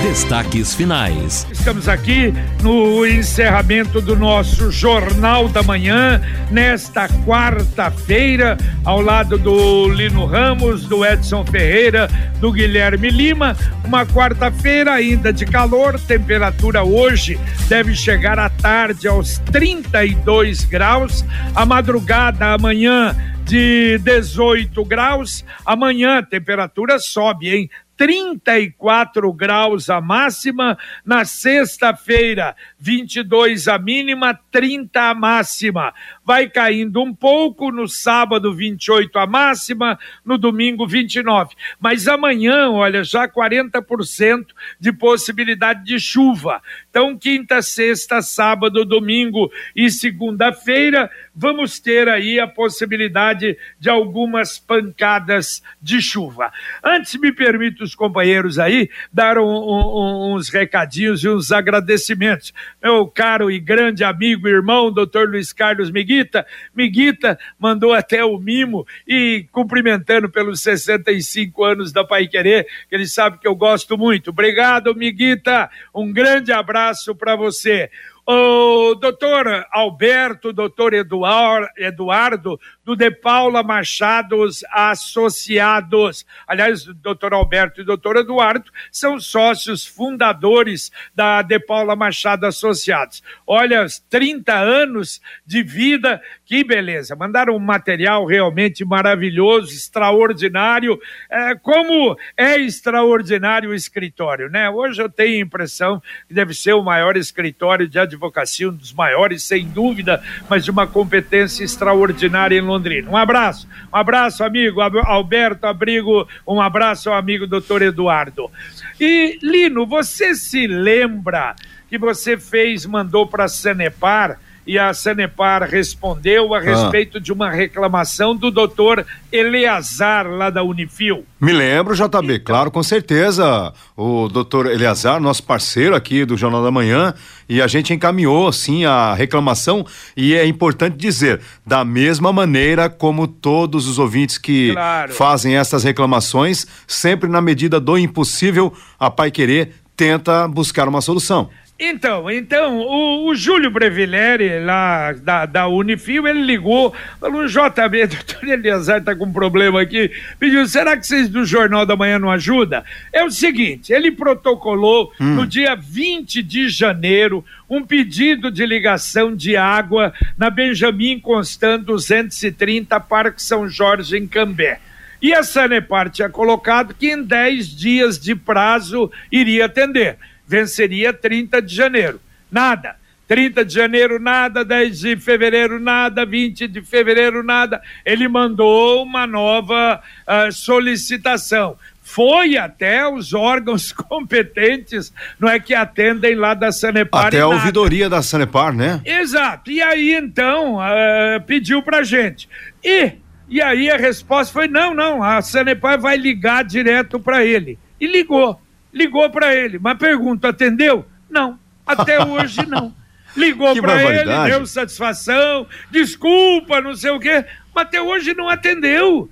Destaques finais. Estamos aqui no encerramento do nosso Jornal da Manhã, nesta quarta-feira, ao lado do Lino Ramos, do Edson Ferreira, do Guilherme Lima. Uma quarta-feira ainda de calor, temperatura hoje deve chegar à tarde aos 32 graus, a madrugada amanhã de 18 graus. Amanhã a temperatura sobe, hein? 34 graus a máxima. Na sexta-feira, 22 a mínima, 30 a máxima. Vai caindo um pouco no sábado, 28 a máxima, no domingo, 29. Mas amanhã, olha, já 40% de possibilidade de chuva. Então, quinta, sexta, sábado, domingo e segunda-feira, vamos ter aí a possibilidade de algumas pancadas de chuva. Antes, me permita os companheiros aí dar um, um, uns recadinhos e uns agradecimentos. Meu caro e grande amigo, irmão, doutor Luiz Carlos Miguita. Miguita mandou até o mimo e cumprimentando pelos 65 anos da Pai Querer, que ele sabe que eu gosto muito. Obrigado, Miguita. Um grande abraço para você. O doutor Alberto, doutor Eduardo do De Paula Machados Associados. Aliás, o doutor Alberto e o doutor Eduardo são sócios fundadores da De Paula Machado Associados. Olha, 30 anos de vida, que beleza. Mandaram um material realmente maravilhoso, extraordinário. É, como é extraordinário o escritório, né? Hoje eu tenho a impressão que deve ser o maior escritório de advocacia, um dos maiores, sem dúvida, mas de uma competência extraordinária em Londrina. Um abraço, um abraço, amigo Alberto Abrigo, um abraço ao amigo doutor Eduardo. E, Lino, você se lembra que você fez, mandou para a Sanepar e a Sanepar respondeu a ah. respeito de uma reclamação do doutor Eleazar, lá da Unifil. Me lembro, JB, então... claro, com certeza. O doutor Eleazar, nosso parceiro aqui do Jornal da Manhã, e a gente encaminhou, sim, a reclamação, e é importante dizer, da mesma maneira como todos os ouvintes que claro. fazem essas reclamações, sempre na medida do impossível, a Pai Querer tenta buscar uma solução. Então, então, o, o Júlio Brevileri, lá da, da Unifil, ele ligou, falou, JB, doutor Eliazar tá com um problema aqui, pediu, será que vocês do Jornal da Manhã não ajudam? É o seguinte, ele protocolou hum. no dia 20 de janeiro um pedido de ligação de água na Benjamin Constant 230, Parque São Jorge, em Cambé. E a Sanepar tinha colocado que em 10 dias de prazo iria atender venceria 30 de janeiro. Nada. 30 de janeiro, nada. 10 de fevereiro, nada. 20 de fevereiro, nada. Ele mandou uma nova uh, solicitação. Foi até os órgãos competentes, não é que atendem lá da Sanepar. Até a ouvidoria da Sanepar, né? Exato. E aí, então, uh, pediu pra gente. E, e aí a resposta foi: não, não, a Sanepar vai ligar direto para ele. E ligou ligou para ele. Mas pergunta, atendeu? Não, até hoje não. Ligou para ele, deu satisfação, desculpa, não sei o quê, mas até hoje não atendeu.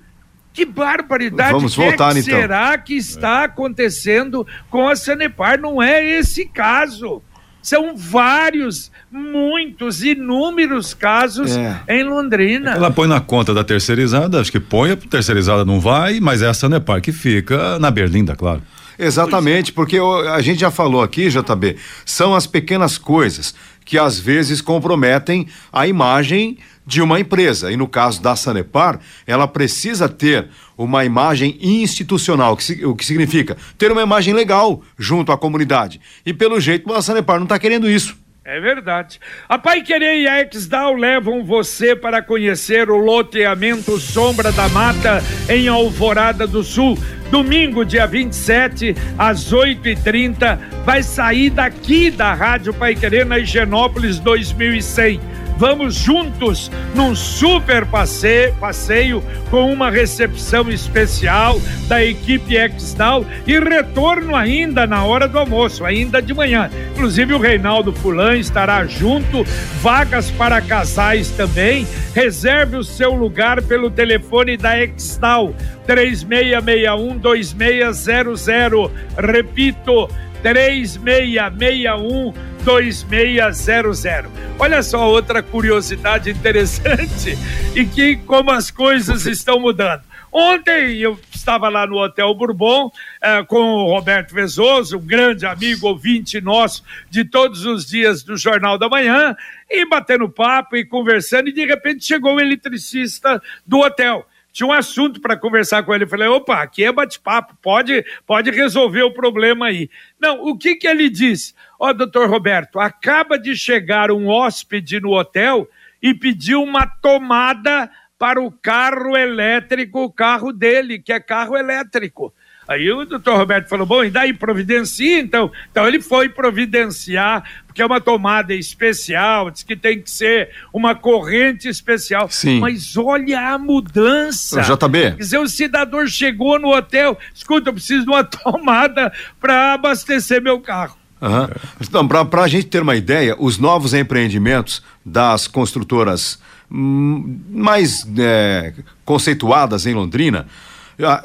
Que barbaridade Vamos que, voltar, é que então. será que está acontecendo com a Sanepar? Não é esse caso. São vários, muitos, inúmeros casos é. em Londrina. Ela põe na conta da terceirizada, acho que põe, a terceirizada não vai, mas é a Sanepar que fica na Berlinda, claro. Exatamente, porque a gente já falou aqui, JB, são as pequenas coisas que às vezes comprometem a imagem de uma empresa. E no caso da Sanepar, ela precisa ter uma imagem institucional, que, o que significa ter uma imagem legal junto à comunidade. E pelo jeito a Sanepar não está querendo isso. É verdade. A Pai Querer e a Exdal levam você para conhecer o loteamento Sombra da Mata em Alvorada do Sul. Domingo, dia 27, às 8h30, vai sair daqui da Rádio Pai Querer na Higienópolis 2100 Vamos juntos num super passeio, passeio com uma recepção especial da equipe Exdal e retorno ainda na hora do almoço, ainda de manhã. Inclusive o Reinaldo Fulan estará junto, vagas para casais também. Reserve o seu lugar pelo telefone da Exdal 3661 2600. Repito, 3661 2600. Olha só outra curiosidade interessante e que como as coisas estão mudando. Ontem eu estava lá no Hotel Bourbon eh, com o Roberto Vezoso, um grande amigo, ouvinte nosso de todos os dias do Jornal da Manhã, e batendo papo e conversando, e de repente chegou o eletricista do hotel tinha um assunto para conversar com ele. Eu falei, opa, aqui é bate-papo, pode, pode resolver o problema aí. Não, o que que ele disse? Ó, oh, doutor Roberto, acaba de chegar um hóspede no hotel e pediu uma tomada para o carro elétrico, o carro dele, que é carro elétrico. Aí o doutor Roberto falou: bom, e daí providencia então? Então ele foi providenciar, porque é uma tomada especial, diz que tem que ser uma corrente especial. Sim. Mas olha a mudança. JB. Quer dizer, o cidadão chegou no hotel, escuta, eu preciso de uma tomada para abastecer meu carro. Uhum. Então, para a gente ter uma ideia, os novos empreendimentos das construtoras hum, mais é, conceituadas em Londrina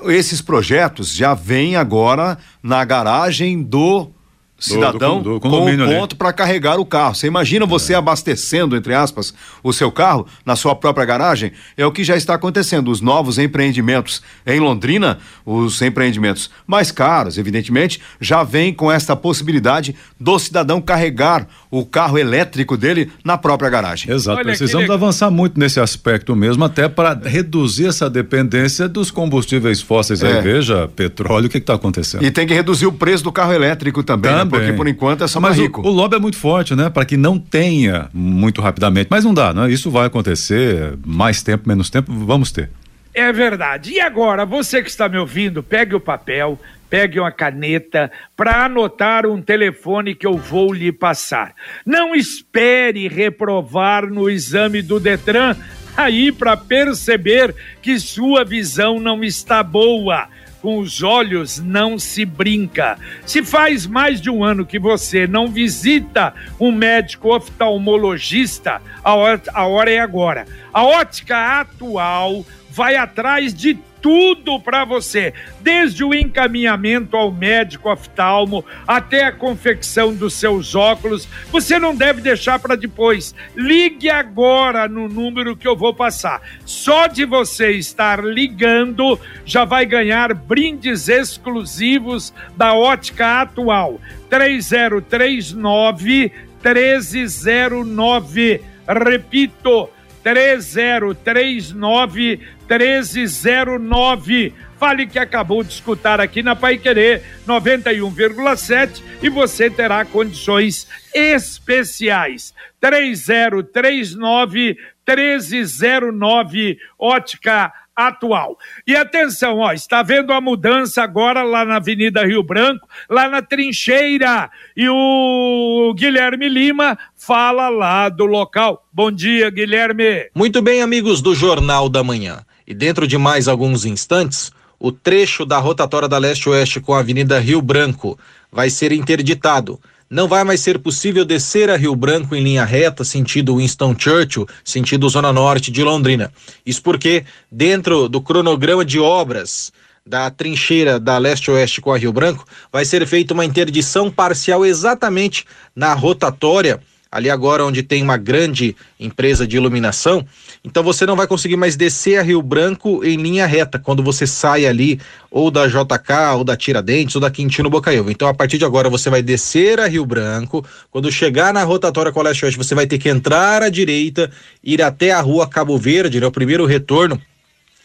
esses projetos já vêm agora na garagem do cidadão do, do, do com um ponto para carregar o carro. Você imagina você é. abastecendo, entre aspas, o seu carro na sua própria garagem? É o que já está acontecendo. Os novos empreendimentos em Londrina, os empreendimentos mais caros, evidentemente, já vêm com esta possibilidade do cidadão carregar o carro elétrico dele na própria garagem. Exato. Olha, Precisamos avançar muito nesse aspecto mesmo, até para reduzir essa dependência dos combustíveis fósseis. É. Aí veja, petróleo, o que está acontecendo? E tem que reduzir o preço do carro elétrico também, também. Né? Porque por enquanto é só mais rico. O, o lobby é muito forte, né? Para que não tenha muito rapidamente. Mas não dá, né? Isso vai acontecer, mais tempo, menos tempo, vamos ter. É verdade. E agora, você que está me ouvindo, pegue o papel, pegue uma caneta para anotar um telefone que eu vou lhe passar. Não espere reprovar no exame do Detran aí para perceber que sua visão não está boa com os olhos não se brinca. Se faz mais de um ano que você não visita um médico oftalmologista, a hora, a hora é agora. A ótica atual vai atrás de tudo para você, desde o encaminhamento ao médico oftalmo até a confecção dos seus óculos. Você não deve deixar para depois. Ligue agora no número que eu vou passar. Só de você estar ligando já vai ganhar brindes exclusivos da ótica atual. 3039 1309. Repito, 3039 1309. Fale que acabou de escutar aqui na Pai Querer 91,7 e você terá condições especiais. 3039 1309 Ótica atual. E atenção, ó, está vendo a mudança agora lá na Avenida Rio Branco, lá na trincheira. E o Guilherme Lima fala lá do local. Bom dia, Guilherme. Muito bem, amigos do Jornal da Manhã. E dentro de mais alguns instantes, o trecho da rotatória da Leste-Oeste com a Avenida Rio Branco vai ser interditado. Não vai mais ser possível descer a Rio Branco em linha reta, sentido Winston Churchill, sentido Zona Norte de Londrina. Isso porque, dentro do cronograma de obras da trincheira da leste-oeste com a Rio Branco, vai ser feita uma interdição parcial exatamente na rotatória ali agora onde tem uma grande empresa de iluminação, então você não vai conseguir mais descer a Rio Branco em linha reta quando você sai ali ou da JK, ou da Tiradentes, ou da Quintino Bocaiúva. Então a partir de agora você vai descer a Rio Branco, quando chegar na rotatória Leste Oeste, você vai ter que entrar à direita, ir até a rua Cabo Verde, né, o primeiro retorno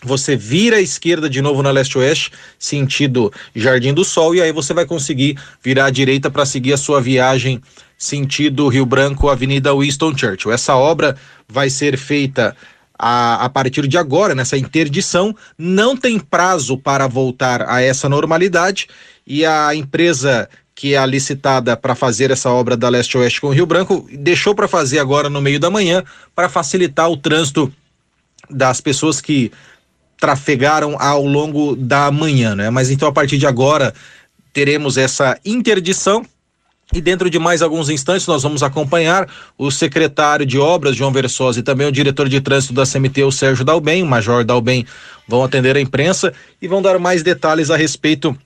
você vira à esquerda de novo na leste-oeste, sentido Jardim do Sol, e aí você vai conseguir virar à direita para seguir a sua viagem sentido Rio Branco, Avenida Winston Churchill. Essa obra vai ser feita a, a, partir de agora, nessa interdição, não tem prazo para voltar a essa normalidade e a empresa que é licitada para fazer essa obra da Leste-Oeste com Rio Branco, deixou para fazer agora no meio da manhã para facilitar o trânsito das pessoas que trafegaram ao longo da manhã, né? Mas então a partir de agora teremos essa interdição e dentro de mais alguns instantes nós vamos acompanhar o secretário de obras, João Versosa, e também o diretor de trânsito da CMT, o Sérgio Dalben, o Major Dalben, vão atender a imprensa e vão dar mais detalhes a respeito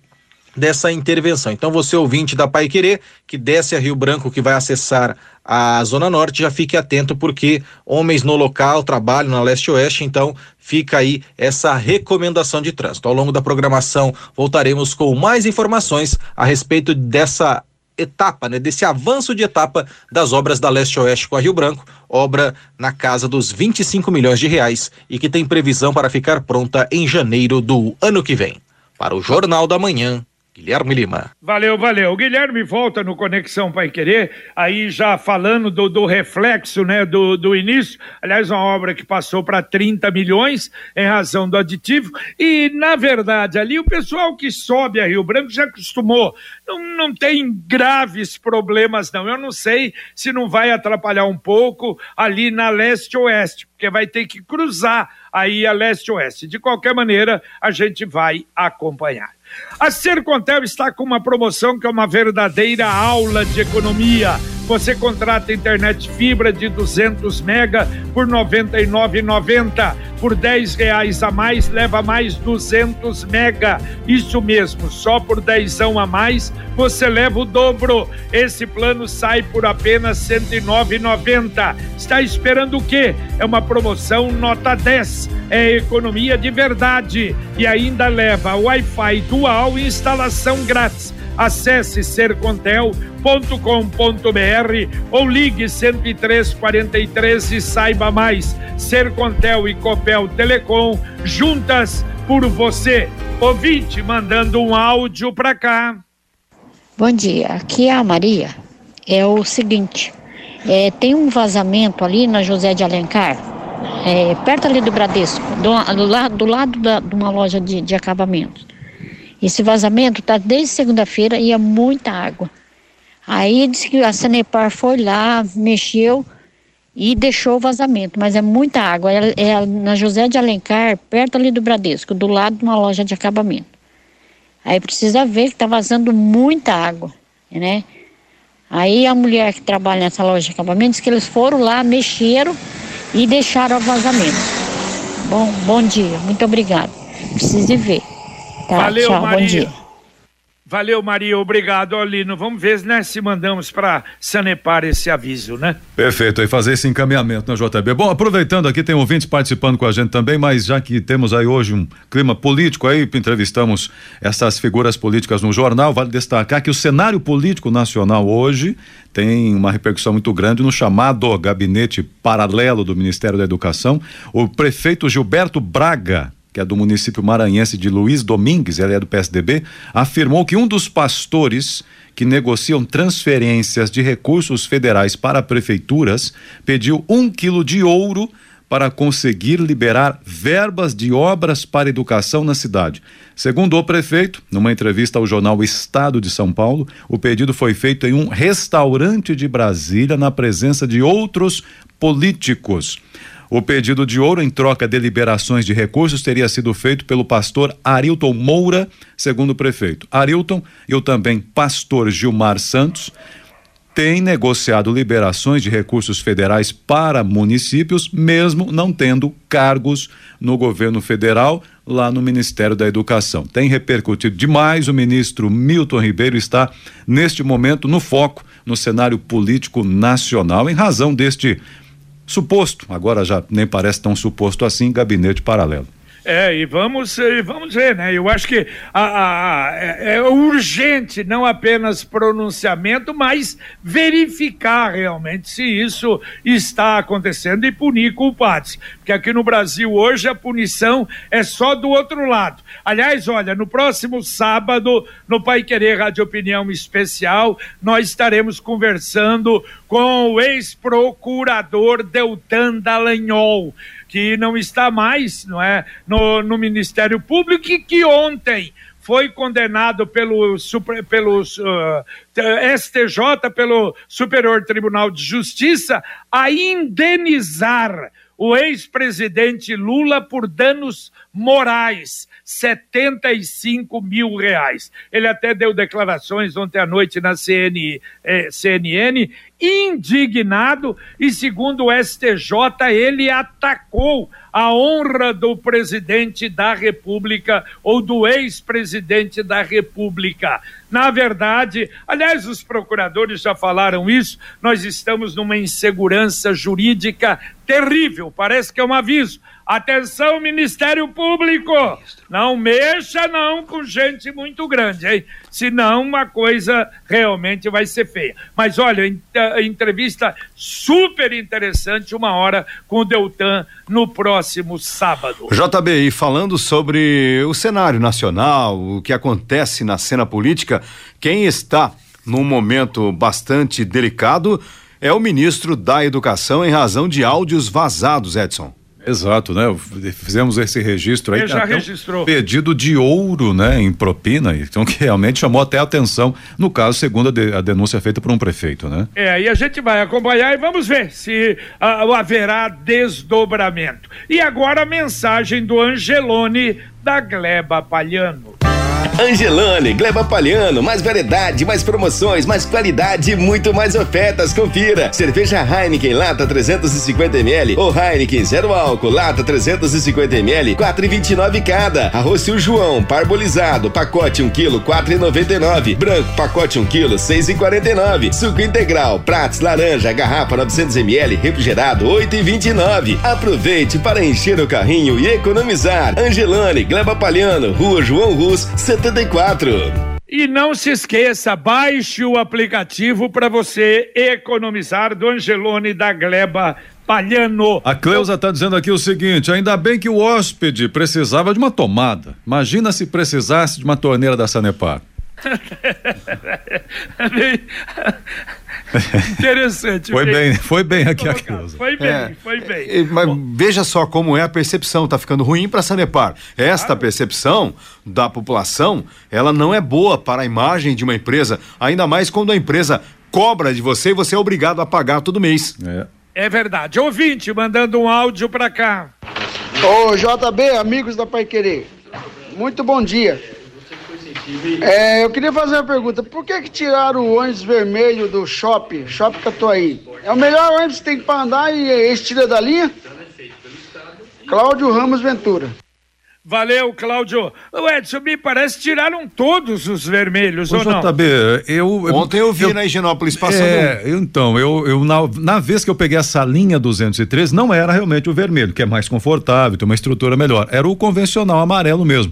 dessa intervenção. Então, você ouvinte da Pai Querer, que desce a Rio Branco, que vai acessar a Zona Norte, já fique atento, porque homens no local trabalham na Leste-Oeste, então fica aí essa recomendação de trânsito. Ao longo da programação, voltaremos com mais informações a respeito dessa etapa, né, desse avanço de etapa das obras da Leste-Oeste com a Rio Branco, obra na casa dos 25 milhões de reais e que tem previsão para ficar pronta em janeiro do ano que vem. Para o Jornal da Manhã, Guilherme Lima. Valeu, valeu. O Guilherme volta no Conexão Pai Querer, aí já falando do, do reflexo, né, do, do início. Aliás, uma obra que passou para 30 milhões em razão do aditivo. E, na verdade, ali o pessoal que sobe a Rio Branco já acostumou. Não, não tem graves problemas, não. Eu não sei se não vai atrapalhar um pouco ali na leste-oeste, porque vai ter que cruzar aí a leste-oeste. De qualquer maneira, a gente vai acompanhar. A Sercontel está com uma promoção que é uma verdadeira aula de economia. Você contrata internet fibra de 200 mega por R$ 99,90. Por 10 reais a mais, leva mais 200 mega. Isso mesmo, só por 10 a mais, você leva o dobro. Esse plano sai por apenas R$ 109,90. Está esperando o quê? É uma promoção nota 10. É economia de verdade. E ainda leva Wi-Fi dual e instalação grátis Acesse sercontel.com.br ou ligue 10343 e saiba mais. Sercontel e Copel Telecom juntas por você. Ouvinte mandando um áudio para cá. Bom dia, aqui é a Maria. É o seguinte, é, tem um vazamento ali na José de Alencar, é, perto ali do Bradesco, do, do, lado, do lado da, de uma loja de, de acabamentos. Esse vazamento está desde segunda-feira e é muita água. Aí disse que a Sanepar foi lá, mexeu e deixou o vazamento, mas é muita água. É, é na José de Alencar, perto ali do Bradesco, do lado de uma loja de acabamento. Aí precisa ver que está vazando muita água, né? Aí a mulher que trabalha nessa loja de acabamento disse que eles foram lá, mexeram e deixaram o vazamento. Bom, bom dia, muito obrigado. Precise ver. Tá, Valeu, tchau, Maria. Valeu, Maria. Obrigado, Olino. Vamos ver né, se mandamos para Sanepar esse aviso, né? Perfeito. E fazer esse encaminhamento na JB. Bom, aproveitando aqui, tem ouvintes participando com a gente também, mas já que temos aí hoje um clima político aí, entrevistamos essas figuras políticas no jornal, vale destacar que o cenário político nacional hoje tem uma repercussão muito grande no chamado gabinete paralelo do Ministério da Educação. O prefeito Gilberto Braga que é do município maranhense de Luiz Domingues, ele é do PSDB, afirmou que um dos pastores que negociam transferências de recursos federais para prefeituras pediu um quilo de ouro para conseguir liberar verbas de obras para educação na cidade. Segundo o prefeito, numa entrevista ao jornal Estado de São Paulo, o pedido foi feito em um restaurante de Brasília na presença de outros políticos. O pedido de ouro em troca de liberações de recursos teria sido feito pelo pastor Arilton Moura, segundo o prefeito. Arilton e o também pastor Gilmar Santos têm negociado liberações de recursos federais para municípios, mesmo não tendo cargos no governo federal, lá no Ministério da Educação. Tem repercutido demais. O ministro Milton Ribeiro está, neste momento, no foco no cenário político nacional, em razão deste suposto, agora já nem parece tão suposto assim, gabinete paralelo. É, e vamos, e vamos ver, né? Eu acho que a, a, a, é, é urgente não apenas pronunciamento, mas verificar realmente se isso está acontecendo e punir culpados. Porque aqui no Brasil hoje a punição é só do outro lado. Aliás, olha, no próximo sábado, no Pai Querer Rádio Opinião Especial, nós estaremos conversando com o ex-procurador Deltan Dallagnol que não está mais não é, no, no Ministério Público e que ontem foi condenado pelo, pelo uh, STJ, pelo Superior Tribunal de Justiça, a indenizar o ex-presidente Lula por danos morais, 75 mil reais. Ele até deu declarações ontem à noite na CN, eh, CNN, indignado, e segundo o STJ, ele atacou a honra do presidente da República ou do ex-presidente da República. Na verdade, aliás, os procuradores já falaram isso, nós estamos numa insegurança jurídica terrível, parece que é um aviso. Atenção, Ministério Público! Não mexa não com gente muito grande, hein? Senão uma coisa realmente vai ser feia. Mas olha, entrevista super interessante, uma hora com o Deltan no próximo sábado. JB, e falando sobre o cenário nacional, o que acontece na cena política, quem está num momento bastante delicado é o ministro da Educação em razão de áudios vazados, Edson. Exato, né? Fizemos esse registro aí. Ele já registrou. Um pedido de ouro, né, em propina, então que realmente chamou até a atenção, no caso, segundo a, de, a denúncia feita por um prefeito, né? É, e a gente vai acompanhar e vamos ver se uh, haverá desdobramento. E agora a mensagem do Angelone da Gleba Palhano. Angelone, Gleba Palhano, mais variedade, mais promoções, mais qualidade e muito mais ofertas. Confira. Cerveja Heineken lata 350ml ou Heineken zero álcool lata 350ml, 4,29 cada. Arroz o João, parbolizado, pacote 1 kg, 4,99. Branco, pacote 1 kg, 6,49. Suco integral, pratos, laranja, garrafa 900ml, refrigerado, 8,29. Aproveite para encher o carrinho e economizar. Angelone, Gleba Palhano, Rua João Rus, 74. E não se esqueça, baixe o aplicativo para você economizar do Angelone da Gleba Palhano. A Cleusa está dizendo aqui o seguinte: ainda bem que o hóspede precisava de uma tomada. Imagina se precisasse de uma torneira da Sanepar. Interessante. foi bem, foi bem aqui a Cleusa. Foi bem, é, foi bem. É, mas Bom. veja só como é a percepção, está ficando ruim para a Sanepar. Esta claro. percepção da população, ela não é boa para a imagem de uma empresa, ainda mais quando a empresa cobra de você e você é obrigado a pagar todo mês. É. É verdade. Ouvinte, mandando um áudio para cá. Ô, JB, amigos da Pai Querer. Muito bom dia. É, eu queria fazer uma pergunta. Por que que tiraram o ônibus vermelho do shopping, shopping Tatuaí? É o melhor ônibus que tem para andar e esse tira da linha? Cláudio Ramos Ventura. Valeu, Cláudio. O Edson, me parece que tiraram todos os vermelhos, Ô, ou não? JB, eu... Ontem eu vi eu, na Higienópolis passando é, um. Então, eu, eu na, na, vez que eu peguei essa linha 203, não era realmente o vermelho, que é mais confortável, tem uma estrutura melhor. Era o convencional amarelo mesmo.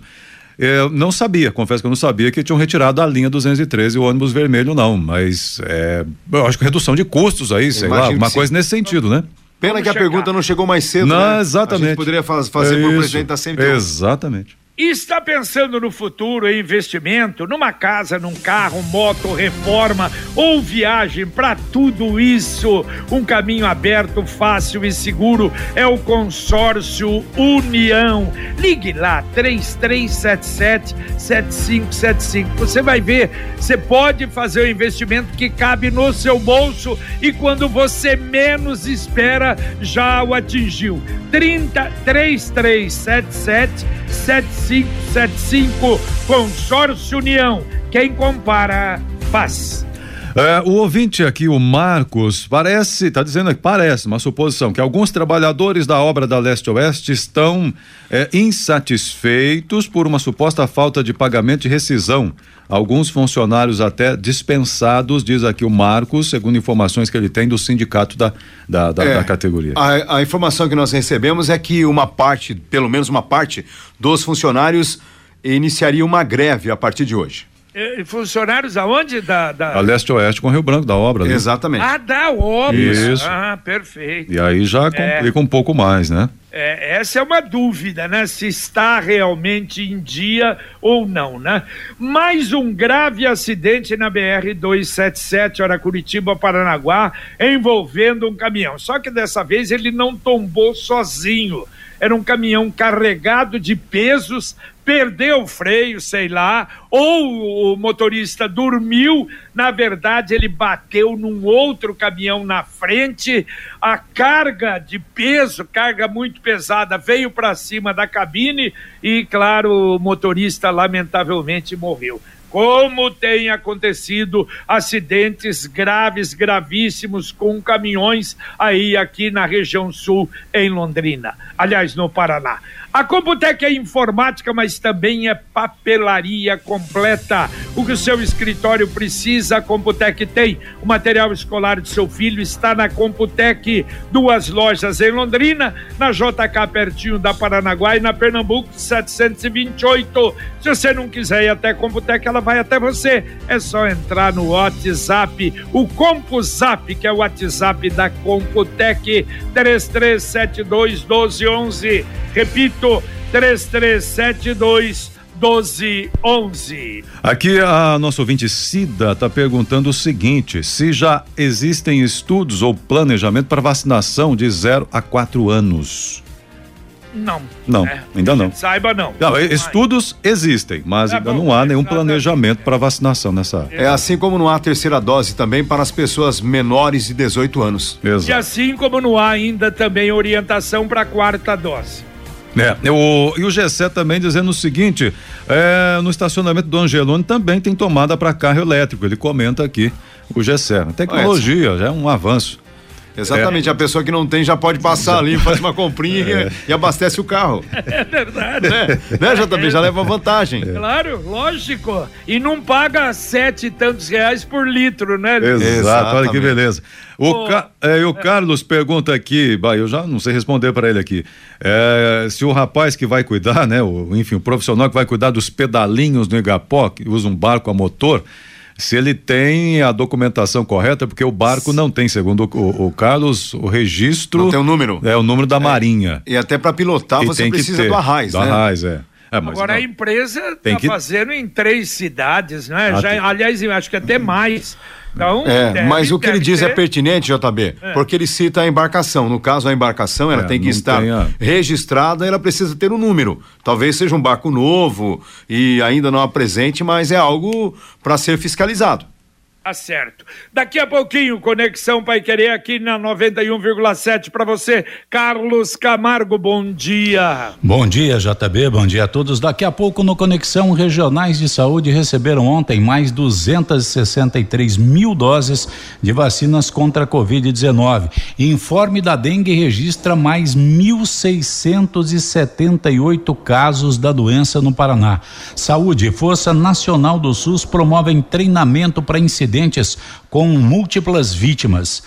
Eu não sabia, confesso que eu não sabia que tinham retirado a linha 213 o ônibus vermelho, não. Mas é, eu acho que redução de custos aí, sei lá, uma coisa nesse sentido, né? Pena Vamos que chegar. a pergunta não chegou mais cedo. Não, né? exatamente. A gente poderia fazer é para o presidente da sempre. Exatamente. Está pensando no futuro em investimento, numa casa, num carro, moto, reforma ou viagem? Para tudo isso, um caminho aberto, fácil e seguro é o consórcio União. Ligue lá, 3377-7575. Você vai ver, você pode fazer o investimento que cabe no seu bolso e quando você menos espera, já o atingiu. 30 3377 7575 Consórcio União. Quem compara, faz. É, o ouvinte aqui, o Marcos, parece, está dizendo que parece, uma suposição, que alguns trabalhadores da obra da Leste Oeste estão é, insatisfeitos por uma suposta falta de pagamento e rescisão. Alguns funcionários até dispensados, diz aqui o Marcos, segundo informações que ele tem do sindicato da, da, da, é, da categoria. A, a informação que nós recebemos é que uma parte, pelo menos uma parte, dos funcionários iniciaria uma greve a partir de hoje. Funcionários aonde? Da, da... A leste-oeste com Rio Branco, da obra. Né? Exatamente. Ah, da obra. Isso. Ah, perfeito. E aí já é. complica é. um pouco mais, né? É, essa é uma dúvida, né? Se está realmente em dia ou não, né? Mais um grave acidente na BR-277, hora Curitiba, Paranaguá, envolvendo um caminhão. Só que dessa vez ele não tombou sozinho. Era um caminhão carregado de pesos perdeu o freio, sei lá, ou o motorista dormiu, na verdade ele bateu num outro caminhão na frente, a carga de peso, carga muito pesada, veio para cima da cabine e, claro, o motorista lamentavelmente morreu como tem acontecido acidentes graves, gravíssimos com caminhões aí aqui na região sul em Londrina, aliás, no Paraná. A Computec é informática, mas também é papelaria completa. O que o seu escritório precisa, a Computec tem. O material escolar de seu filho está na Computec. Duas lojas em Londrina, na JK pertinho da Paranaguá e na Pernambuco 728. Se você não quiser ir até a Computec, ela vai até você. É só entrar no WhatsApp, o CompuZap, que é o WhatsApp da Computec, 3372 1211. Repito, 3372 1211. Aqui a nossa ouvinte Cida está perguntando o seguinte: se já existem estudos ou planejamento para vacinação de 0 a 4 anos. Não. Não, é, ainda não. Saiba não. não estudos existem, mas é ainda bom, não há nenhum planejamento para vacinação nessa área. É assim como não há terceira dose também para as pessoas menores de 18 anos. Exato. E assim como não há ainda também orientação para a quarta dose. É, o, e o Gessé também dizendo o seguinte: é, no estacionamento do Angelone também tem tomada para carro elétrico. Ele comenta aqui o Gessé. Tecnologia, já é um avanço. Exatamente, é. a pessoa que não tem já pode passar ali, faz uma comprinha é. e abastece o carro. É verdade. Né, né JB? Já leva vantagem. É. Claro, lógico. E não paga sete e tantos reais por litro, né? Exato, olha que beleza. O, Ca... é, o é. Carlos pergunta aqui, bah, eu já não sei responder para ele aqui. É, se o rapaz que vai cuidar, né? O, enfim, o profissional que vai cuidar dos pedalinhos no Igapó, que usa um barco a motor se ele tem a documentação correta, porque o barco não tem, segundo o, o Carlos, o registro. Não tem o número. É o número da é, Marinha. E até para pilotar e você precisa do arraiz, do né? Arraiz, é. É, Agora não. a empresa está que... fazendo em três cidades, né? Ah, Já, tem... Aliás, acho que até mais. Então, é, deve, mas o que ele diz é ter... é pertinente, JB, é. porque ele cita a embarcação. No caso, a embarcação ela é, tem que estar a... registrada, ela precisa ter um número. Talvez seja um barco novo e ainda não apresente, mas é algo para ser fiscalizado. Tá certo. Daqui a pouquinho, Conexão Pai Querer aqui na 91,7 para você. Carlos Camargo, bom dia. Bom dia, JB, bom dia a todos. Daqui a pouco no Conexão Regionais de Saúde receberam ontem mais 263 mil doses de vacinas contra a Covid-19. Informe da dengue registra mais 1.678 casos da doença no Paraná. Saúde e Força Nacional do SUS promovem treinamento para incidentes acidentes com múltiplas vítimas.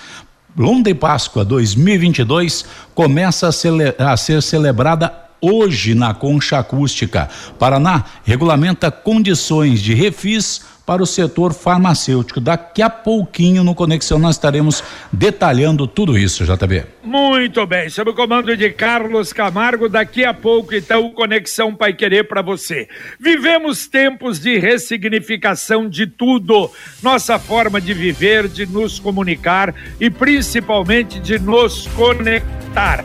Londe Páscoa 2022 começa a, a ser celebrada hoje na Concha Acústica. Paraná regulamenta condições de refis para o setor farmacêutico. Daqui a pouquinho no Conexão nós estaremos detalhando tudo isso, JB. Muito bem, sob o comando de Carlos Camargo, daqui a pouco então Conexão Pai Querer para você. Vivemos tempos de ressignificação de tudo, nossa forma de viver, de nos comunicar e principalmente de nos conectar.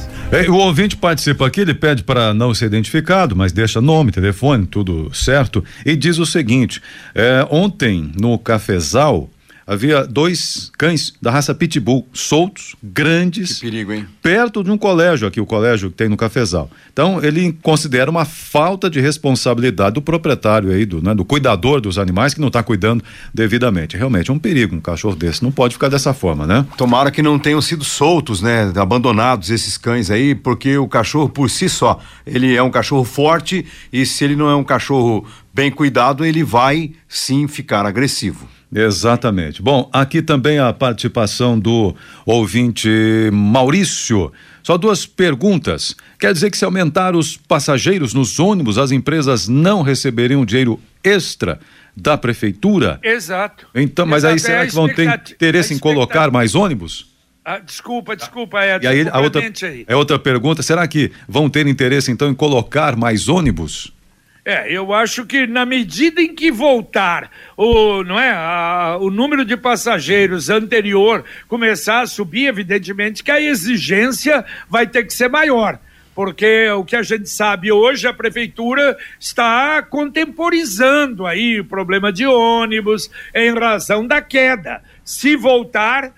O ouvinte participa aqui, ele pede para não ser identificado, mas deixa nome, telefone, tudo certo, e diz o seguinte: é, ontem no cafezal havia dois cães da raça Pitbull soltos, grandes. Que perigo, hein? Perto de um colégio aqui, o colégio que tem no Cafezal. Então, ele considera uma falta de responsabilidade do proprietário aí, do, né, do cuidador dos animais que não está cuidando devidamente. Realmente é um perigo um cachorro desse. Não pode ficar dessa forma, né? Tomara que não tenham sido soltos, né? Abandonados esses cães aí, porque o cachorro por si só, ele é um cachorro forte e se ele não é um cachorro bem cuidado, ele vai sim ficar agressivo. Exatamente. Bom, aqui também a participação do ouvinte Maurício. Só duas perguntas. Quer dizer que se aumentar os passageiros nos ônibus, as empresas não receberiam dinheiro extra da prefeitura? Exato. Então, mas Exato. aí será é que vão ter interesse em colocar mais ônibus? Ah, desculpa, desculpa, Edson. E aí, a outra, aí. é outra pergunta, será que vão ter interesse então em colocar mais ônibus? É, eu acho que na medida em que voltar o, não é, a, o número de passageiros anterior começar a subir, evidentemente que a exigência vai ter que ser maior porque o que a gente sabe hoje, a prefeitura está contemporizando aí o problema de ônibus em razão da queda. Se voltar,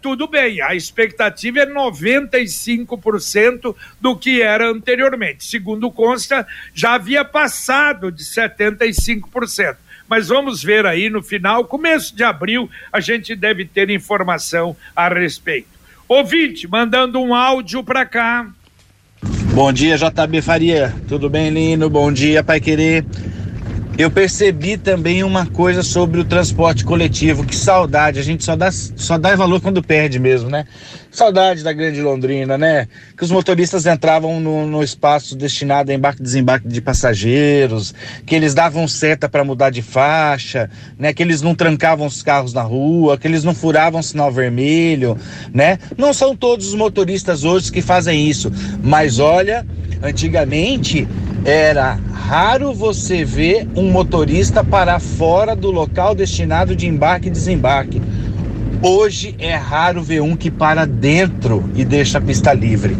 tudo bem, a expectativa é 95% do que era anteriormente. Segundo consta, já havia passado de 75%. Mas vamos ver aí no final, começo de abril, a gente deve ter informação a respeito. Ouvinte, mandando um áudio para cá. Bom dia, JB Faria. Tudo bem, Lino? Bom dia, Pai Querer. Eu percebi também uma coisa sobre o transporte coletivo. Que saudade, a gente só dá, só dá valor quando perde mesmo, né? Saudade da Grande Londrina, né? Que os motoristas entravam no, no espaço destinado a embarque e desembarque de passageiros, que eles davam seta para mudar de faixa, né? Que eles não trancavam os carros na rua, que eles não furavam sinal vermelho, né? Não são todos os motoristas hoje que fazem isso, mas olha, antigamente era raro você ver um motorista parar fora do local destinado de embarque e desembarque. Hoje é raro ver um que para dentro e deixa a pista livre.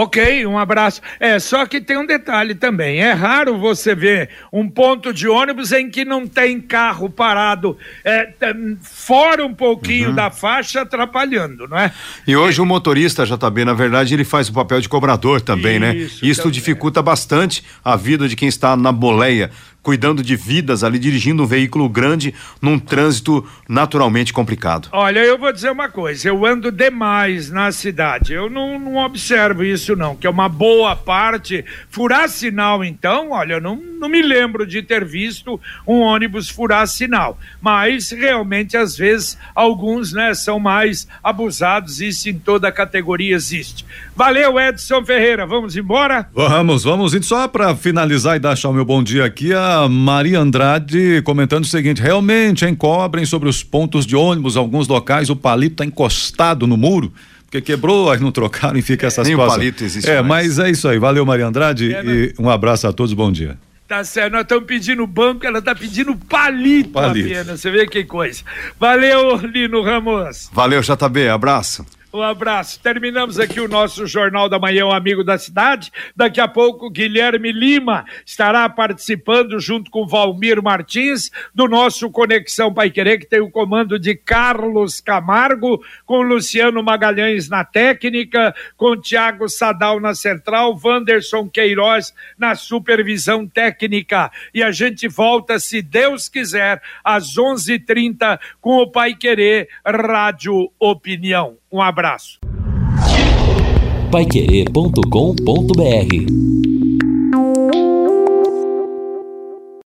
Ok, um abraço. É, só que tem um detalhe também. É raro você ver um ponto de ônibus em que não tem carro parado é, fora um pouquinho uhum. da faixa atrapalhando, não é? E hoje é. o motorista, JB, na verdade, ele faz o papel de cobrador também, né? Isso, né? Isso também. dificulta bastante a vida de quem está na boleia cuidando de vidas ali, dirigindo um veículo grande num trânsito naturalmente complicado. Olha, eu vou dizer uma coisa, eu ando demais na cidade, eu não, não observo isso não, que é uma boa parte, furar sinal então, olha, eu não, não me lembro de ter visto um ônibus furar sinal, mas realmente às vezes alguns, né, são mais abusados, isso em toda a categoria existe. Valeu, Edson Ferreira, vamos embora? Vamos, vamos, e só para finalizar e deixar o meu bom dia aqui, a Maria Andrade comentando o seguinte: realmente encobrem sobre os pontos de ônibus, alguns locais, o palito está encostado no muro. Porque quebrou, aí não trocaram e fica é, essa situação. Nem o palito existe É, mais. mas é isso aí. Valeu, Maria Andrade, é, e um abraço a todos, bom dia. Tá certo, nós estamos pedindo banco, ela está pedindo palito, palito apenas. Você vê que coisa. Valeu, Lino Ramos. Valeu, JB, abraço. Um abraço. Terminamos aqui o nosso Jornal da Manhã, o Amigo da Cidade. Daqui a pouco, Guilherme Lima estará participando junto com Valmir Martins do nosso Conexão Pai Querer, que tem o comando de Carlos Camargo, com Luciano Magalhães na técnica, com Tiago Sadal na central, Wanderson Queiroz na supervisão técnica. E a gente volta, se Deus quiser, às 11:30 com o Pai Querer Rádio Opinião. Um abraço. Paiquerê.com.br